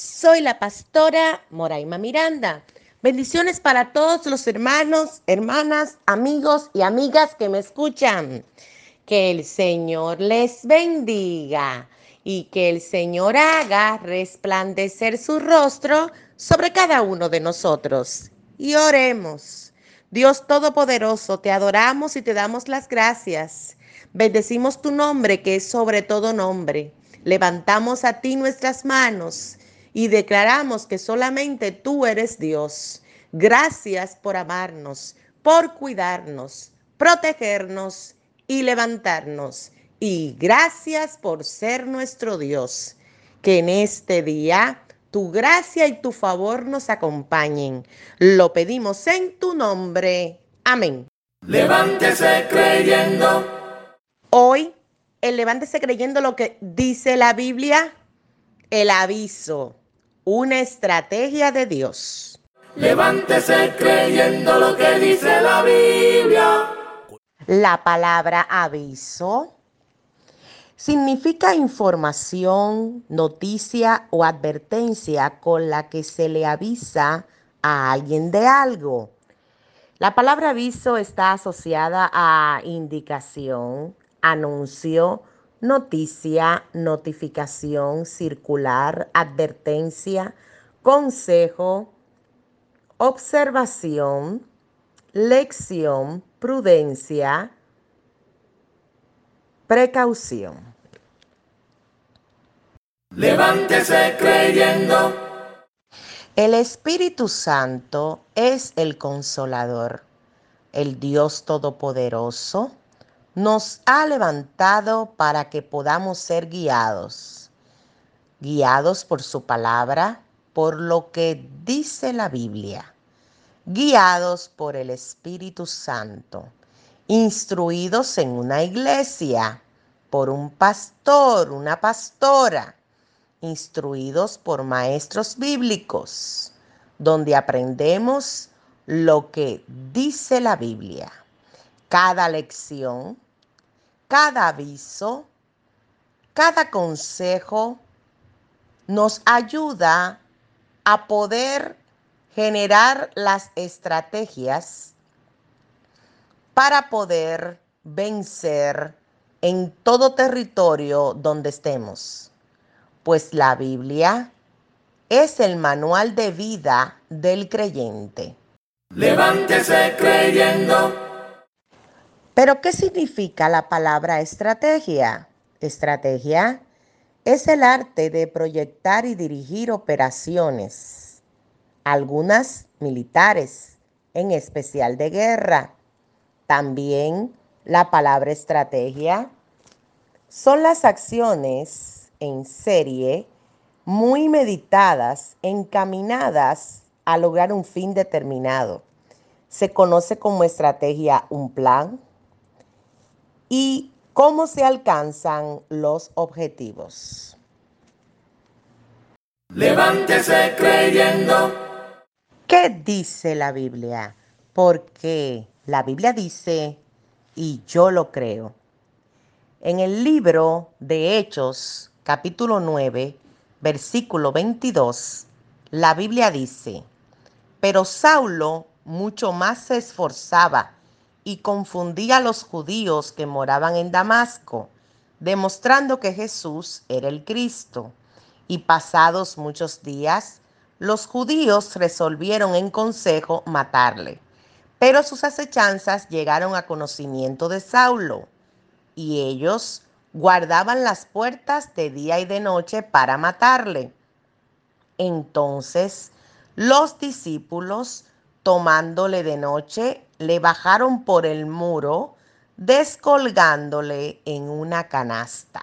Soy la pastora Moraima Miranda. Bendiciones para todos los hermanos, hermanas, amigos y amigas que me escuchan. Que el Señor les bendiga y que el Señor haga resplandecer su rostro sobre cada uno de nosotros. Y oremos. Dios Todopoderoso, te adoramos y te damos las gracias. Bendecimos tu nombre que es sobre todo nombre. Levantamos a ti nuestras manos y declaramos que solamente tú eres Dios. Gracias por amarnos, por cuidarnos, protegernos y levantarnos. Y gracias por ser nuestro Dios. Que en este día tu gracia y tu favor nos acompañen. Lo pedimos en tu nombre. Amén. Levántese creyendo. Hoy el levántese creyendo lo que dice la Biblia, el aviso, una estrategia de Dios. Levántese creyendo lo que dice la Biblia. La palabra aviso significa información, noticia o advertencia con la que se le avisa a alguien de algo. La palabra aviso está asociada a indicación, anuncio, noticia, notificación, circular, advertencia, consejo, observación, lección, prudencia, precaución. Levántese creyendo. El Espíritu Santo es el consolador, el Dios Todopoderoso nos ha levantado para que podamos ser guiados, guiados por su palabra, por lo que dice la Biblia, guiados por el Espíritu Santo, instruidos en una iglesia, por un pastor, una pastora, instruidos por maestros bíblicos, donde aprendemos lo que dice la Biblia cada lección, cada aviso, cada consejo nos ayuda a poder generar las estrategias para poder vencer en todo territorio donde estemos. Pues la Biblia es el manual de vida del creyente. Levántese creyendo. Pero, ¿qué significa la palabra estrategia? Estrategia es el arte de proyectar y dirigir operaciones, algunas militares, en especial de guerra. También la palabra estrategia son las acciones en serie muy meditadas, encaminadas a lograr un fin determinado. Se conoce como estrategia un plan, y cómo se alcanzan los objetivos. Levántese creyendo. ¿Qué dice la Biblia? Porque la Biblia dice, y yo lo creo. En el libro de Hechos, capítulo 9, versículo 22, la Biblia dice, pero Saulo mucho más se esforzaba y confundía a los judíos que moraban en Damasco, demostrando que Jesús era el Cristo. Y pasados muchos días, los judíos resolvieron en consejo matarle. Pero sus acechanzas llegaron a conocimiento de Saulo, y ellos guardaban las puertas de día y de noche para matarle. Entonces los discípulos, tomándole de noche, le bajaron por el muro, descolgándole en una canasta.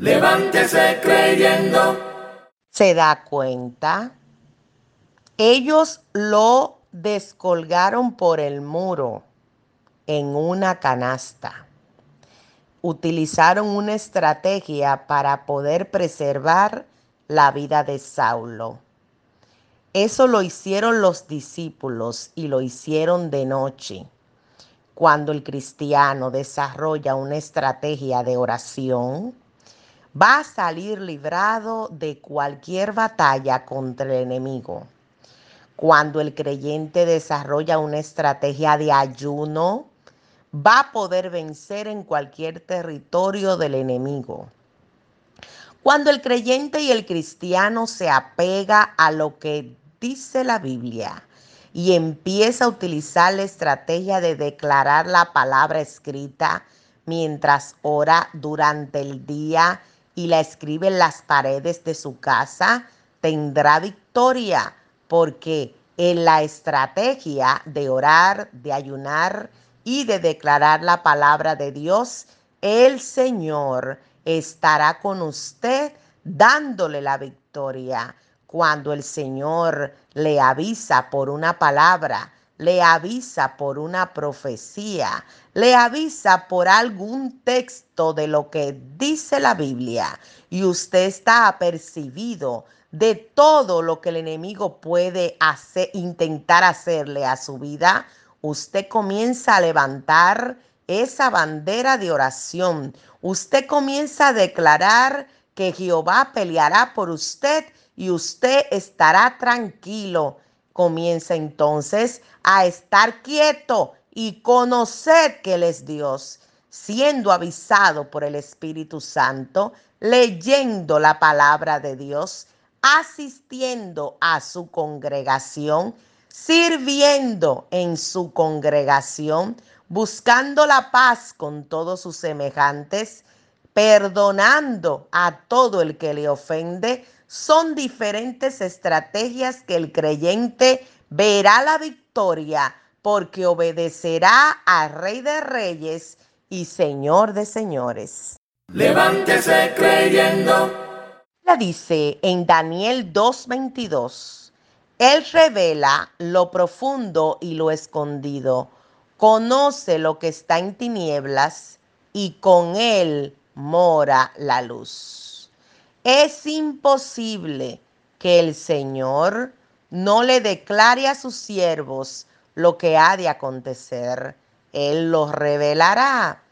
Levántese creyendo. ¿Se da cuenta? Ellos lo descolgaron por el muro en una canasta. Utilizaron una estrategia para poder preservar la vida de Saulo. Eso lo hicieron los discípulos y lo hicieron de noche. Cuando el cristiano desarrolla una estrategia de oración, va a salir librado de cualquier batalla contra el enemigo. Cuando el creyente desarrolla una estrategia de ayuno, va a poder vencer en cualquier territorio del enemigo. Cuando el creyente y el cristiano se apega a lo que dice la Biblia y empieza a utilizar la estrategia de declarar la palabra escrita mientras ora durante el día y la escribe en las paredes de su casa, tendrá victoria porque en la estrategia de orar, de ayunar y de declarar la palabra de Dios, el Señor estará con usted dándole la victoria. Cuando el Señor le avisa por una palabra, le avisa por una profecía, le avisa por algún texto de lo que dice la Biblia y usted está apercibido de todo lo que el enemigo puede hacer, intentar hacerle a su vida, usted comienza a levantar esa bandera de oración. Usted comienza a declarar que Jehová peleará por usted y usted estará tranquilo. Comienza entonces a estar quieto y conocer que Él es Dios, siendo avisado por el Espíritu Santo, leyendo la palabra de Dios, asistiendo a su congregación, sirviendo en su congregación, buscando la paz con todos sus semejantes, perdonando a todo el que le ofende, son diferentes estrategias que el creyente verá la victoria porque obedecerá al Rey de Reyes y Señor de Señores. Levántese creyendo. La dice en Daniel 2:22. Él revela lo profundo y lo escondido, conoce lo que está en tinieblas y con él mora la luz. Es imposible que el Señor no le declare a sus siervos lo que ha de acontecer. Él los revelará.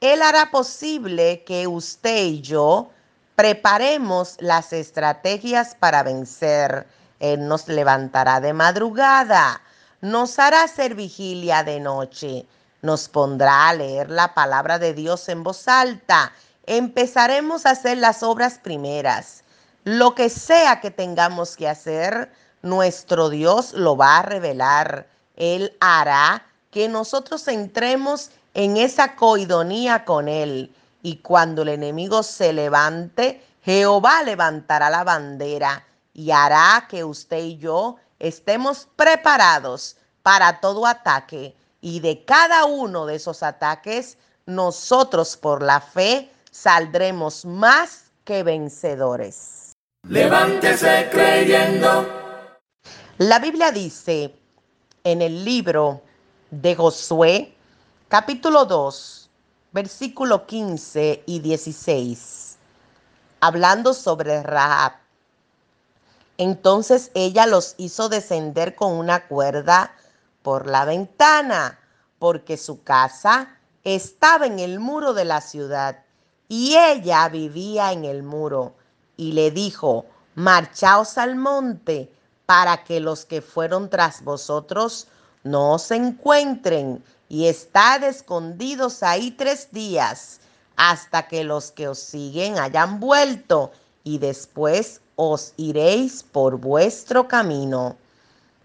Él hará posible que usted y yo preparemos las estrategias para vencer. Él nos levantará de madrugada, nos hará hacer vigilia de noche, nos pondrá a leer la palabra de Dios en voz alta empezaremos a hacer las obras primeras. Lo que sea que tengamos que hacer, nuestro Dios lo va a revelar. Él hará que nosotros entremos en esa coidonía con Él. Y cuando el enemigo se levante, Jehová levantará la bandera y hará que usted y yo estemos preparados para todo ataque. Y de cada uno de esos ataques, nosotros por la fe saldremos más que vencedores. Levántese creyendo. La Biblia dice en el libro de Josué, capítulo 2, versículo 15 y 16, hablando sobre Rahab. Entonces ella los hizo descender con una cuerda por la ventana, porque su casa estaba en el muro de la ciudad y ella vivía en el muro. Y le dijo, marchaos al monte para que los que fueron tras vosotros no se encuentren y estad escondidos ahí tres días hasta que los que os siguen hayan vuelto y después os iréis por vuestro camino.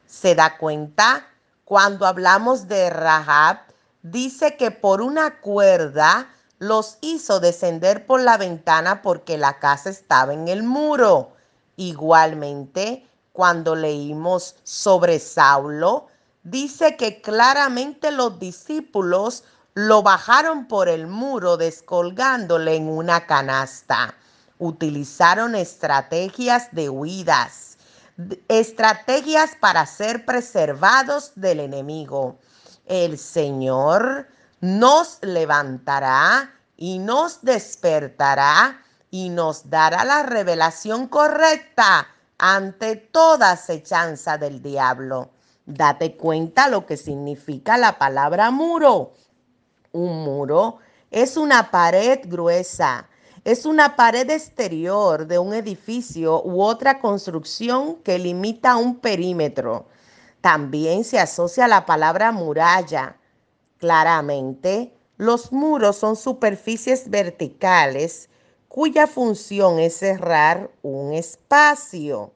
¿Se da cuenta? Cuando hablamos de Rahab, dice que por una cuerda los hizo descender por la ventana porque la casa estaba en el muro. Igualmente, cuando leímos sobre Saulo, dice que claramente los discípulos lo bajaron por el muro descolgándole en una canasta. Utilizaron estrategias de huidas. estrategias para ser preservados del enemigo. El Señor nos levantará y nos despertará y nos dará la revelación correcta ante toda acechanza del diablo. Date cuenta lo que significa la palabra muro. Un muro es una pared gruesa, es una pared exterior de un edificio u otra construcción que limita un perímetro. También se asocia la palabra muralla. Claramente, los muros son superficies verticales cuya función es cerrar un espacio.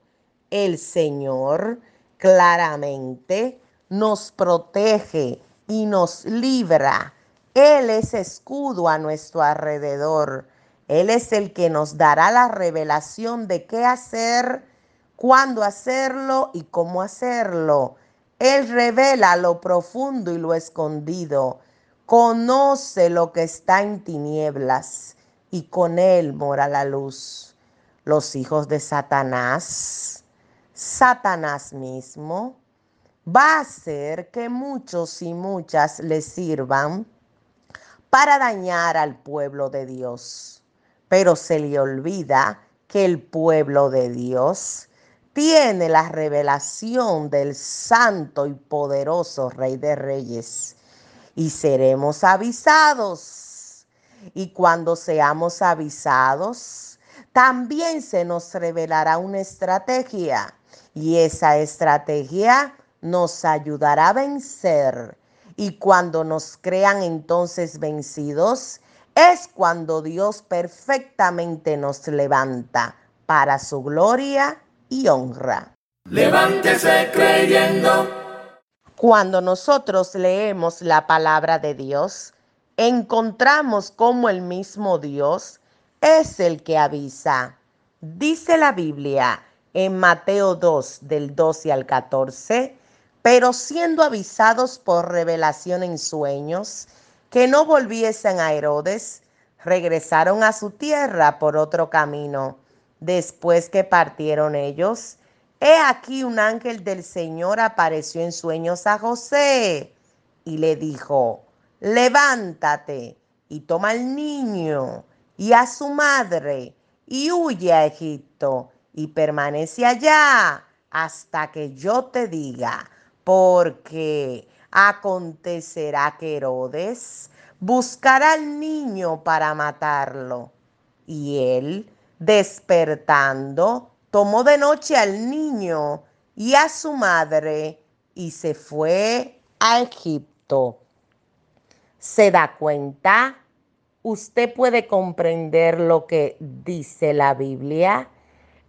El Señor claramente nos protege y nos libra. Él es escudo a nuestro alrededor. Él es el que nos dará la revelación de qué hacer, cuándo hacerlo y cómo hacerlo. Él revela lo profundo y lo escondido. Conoce lo que está en tinieblas y con él mora la luz. Los hijos de Satanás, Satanás mismo, va a hacer que muchos y muchas le sirvan para dañar al pueblo de Dios pero se le olvida que el pueblo de Dios tiene la revelación del santo y poderoso Rey de Reyes y seremos avisados. Y cuando seamos avisados, también se nos revelará una estrategia y esa estrategia nos ayudará a vencer. Y cuando nos crean entonces vencidos, es cuando Dios perfectamente nos levanta para su gloria y honra. Levántese creyendo. Cuando nosotros leemos la palabra de Dios, encontramos como el mismo Dios es el que avisa. Dice la Biblia en Mateo 2 del 12 al 14, pero siendo avisados por revelación en sueños, que no volviesen a Herodes, regresaron a su tierra por otro camino. Después que partieron ellos, he aquí un ángel del Señor apareció en sueños a José y le dijo, levántate y toma al niño y a su madre y huye a Egipto y permanece allá hasta que yo te diga, porque acontecerá que Herodes buscará al niño para matarlo. Y él, despertando, tomó de noche al niño y a su madre y se fue a Egipto. ¿Se da cuenta? Usted puede comprender lo que dice la Biblia.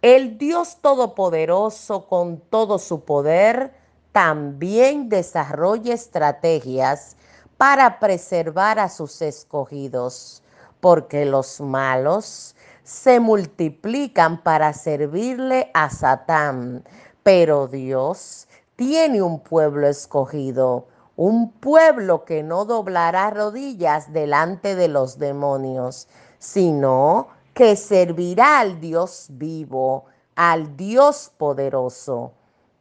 El Dios Todopoderoso con todo su poder también desarrolla estrategias para preservar a sus escogidos, porque los malos se multiplican para servirle a Satán, pero Dios tiene un pueblo escogido, un pueblo que no doblará rodillas delante de los demonios, sino que servirá al Dios vivo, al Dios poderoso.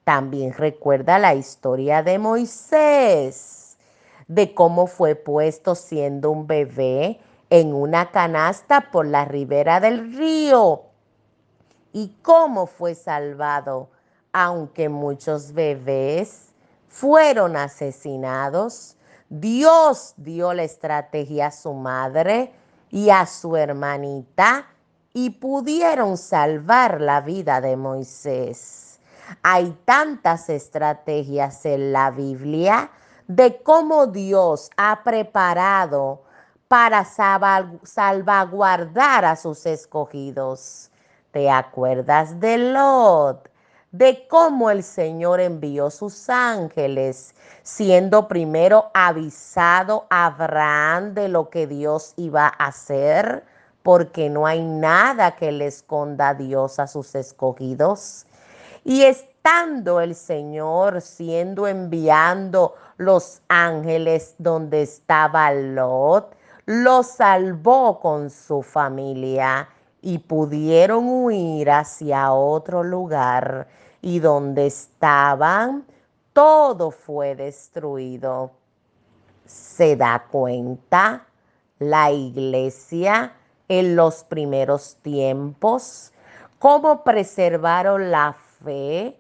También recuerda la historia de Moisés, de cómo fue puesto siendo un bebé en una canasta por la ribera del río y cómo fue salvado, aunque muchos bebés fueron asesinados. Dios dio la estrategia a su madre y a su hermanita y pudieron salvar la vida de Moisés. Hay tantas estrategias en la Biblia de cómo Dios ha preparado para salvaguardar a sus escogidos. ¿Te acuerdas de Lot? De cómo el Señor envió sus ángeles, siendo primero avisado a Abraham de lo que Dios iba a hacer, porque no hay nada que le esconda Dios a sus escogidos. Y estando el Señor siendo enviando los ángeles donde estaba Lot, lo salvó con su familia y pudieron huir hacia otro lugar. y donde estaban, todo fue destruido. ¿Se da cuenta la iglesia en los primeros tiempos? ¿Cómo preservaron la fe?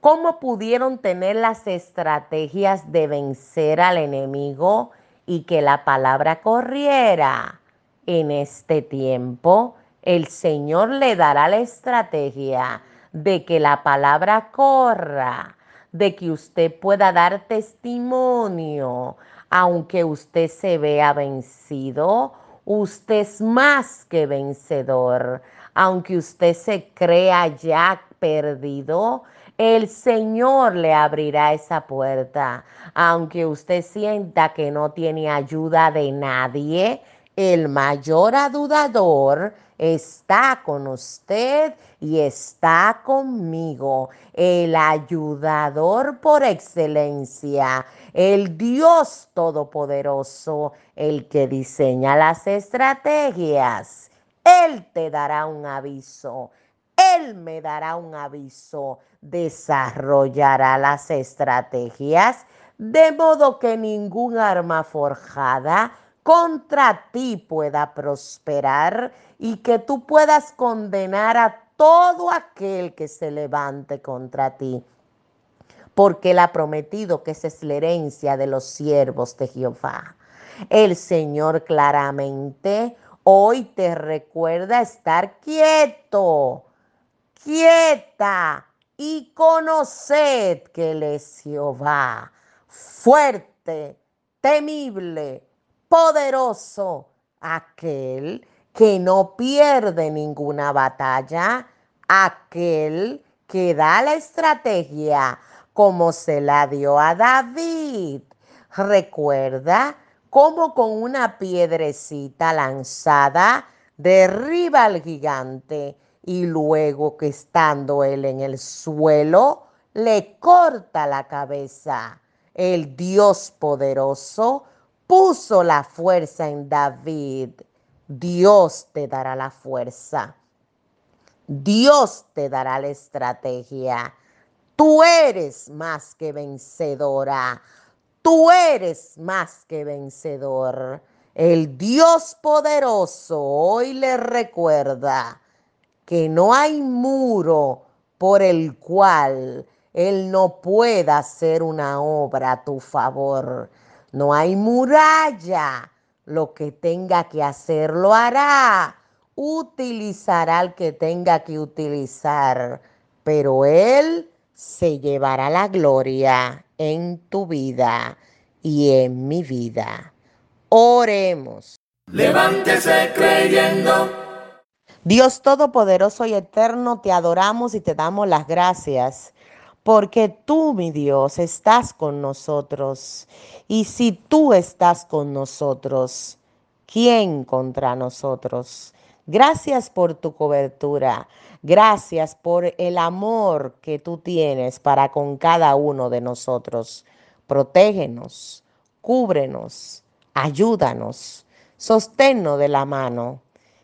¿Cómo pudieron tener las estrategias de vencer al enemigo y que la palabra corriera? En este tiempo, el Señor le dará la estrategia de que la palabra corra, de que usted pueda dar testimonio, aunque usted se vea vencido, usted es más que vencedor. Aunque usted se crea ya perdido, el Señor le abrirá esa puerta. Aunque usted sienta que no tiene ayuda de nadie, el mayor adudador está con usted y está conmigo, el ayudador por excelencia, el Dios Todopoderoso, el que diseña las estrategias. Él te dará un aviso, Él me dará un aviso, desarrollará las estrategias de modo que ningún arma forjada contra ti pueda prosperar y que tú puedas condenar a todo aquel que se levante contra ti. Porque él ha prometido que esa es la herencia de los siervos de Jehová. El Señor claramente hoy te recuerda estar quieto, quieta y conoced que Él es Jehová, fuerte, temible, poderoso, aquel que no pierde ninguna batalla, aquel que da la estrategia como se la dio a David. Recuerda cómo con una piedrecita lanzada derriba al gigante y luego que estando él en el suelo, le corta la cabeza. El Dios poderoso puso la fuerza en David. Dios te dará la fuerza. Dios te dará la estrategia. Tú eres más que vencedora. Tú eres más que vencedor. El Dios poderoso hoy le recuerda que no hay muro por el cual Él no pueda hacer una obra a tu favor. No hay muralla. Lo que tenga que hacer lo hará. Utilizará al que tenga que utilizar. Pero Él se llevará la gloria en tu vida y en mi vida. Oremos. Levántese creyendo. Dios Todopoderoso y Eterno, te adoramos y te damos las gracias porque tú, mi Dios, estás con nosotros. Y si tú estás con nosotros, ¿quién contra nosotros? Gracias por tu cobertura. Gracias por el amor que tú tienes para con cada uno de nosotros. Protégenos, cúbrenos, ayúdanos, sosténnos de la mano.